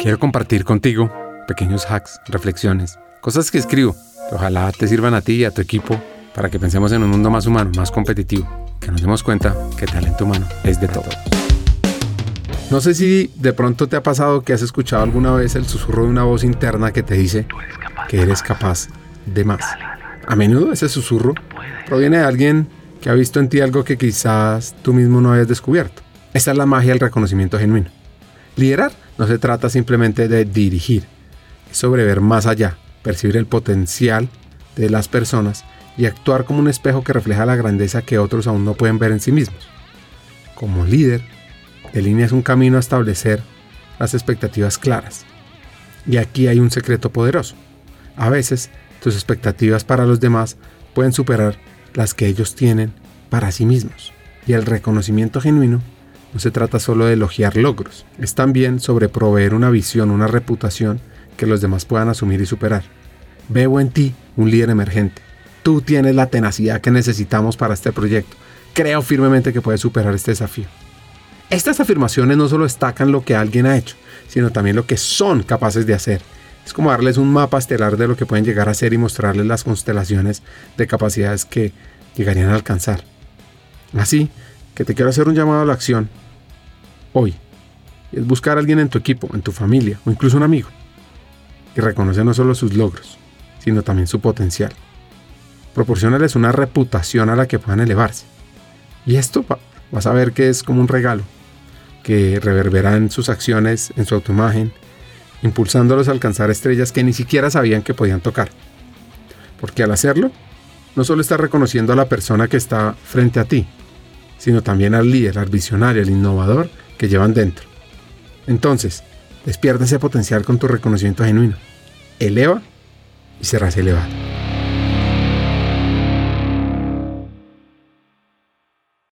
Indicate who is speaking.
Speaker 1: Quiero compartir contigo pequeños hacks, reflexiones, cosas que escribo que ojalá te sirvan a ti y a tu equipo para que pensemos en un mundo más humano, más competitivo, que nos demos cuenta que talento humano es de todos. No sé si de pronto te ha pasado que has escuchado alguna vez el susurro de una voz interna que te dice que eres capaz de más. A menudo ese susurro proviene de alguien que ha visto en ti algo que quizás tú mismo no hayas descubierto. Esa es la magia del reconocimiento genuino. Liderar no se trata simplemente de dirigir, es sobre ver más allá, percibir el potencial de las personas y actuar como un espejo que refleja la grandeza que otros aún no pueden ver en sí mismos. Como líder, delineas un camino a establecer las expectativas claras. Y aquí hay un secreto poderoso. A veces, tus expectativas para los demás pueden superar las que ellos tienen para sí mismos. Y el reconocimiento genuino no se trata solo de elogiar logros, es también sobre proveer una visión, una reputación que los demás puedan asumir y superar. Veo en ti un líder emergente. Tú tienes la tenacidad que necesitamos para este proyecto. Creo firmemente que puedes superar este desafío. Estas afirmaciones no solo destacan lo que alguien ha hecho, sino también lo que son capaces de hacer. Es como darles un mapa estelar de lo que pueden llegar a ser y mostrarles las constelaciones de capacidades que llegarían a alcanzar. Así que te quiero hacer un llamado a la acción hoy. Es buscar a alguien en tu equipo, en tu familia o incluso un amigo. Y reconocer no solo sus logros, sino también su potencial. Proporcionales una reputación a la que puedan elevarse. Y esto vas a ver que es como un regalo que reverbera en sus acciones, en su autoimagen, impulsándolos a alcanzar estrellas que ni siquiera sabían que podían tocar. Porque al hacerlo, no solo estás reconociendo a la persona que está frente a ti, sino también al líder, al visionario, al innovador que llevan dentro. Entonces, despierta ese potencial con tu reconocimiento genuino. Eleva y serás elevado.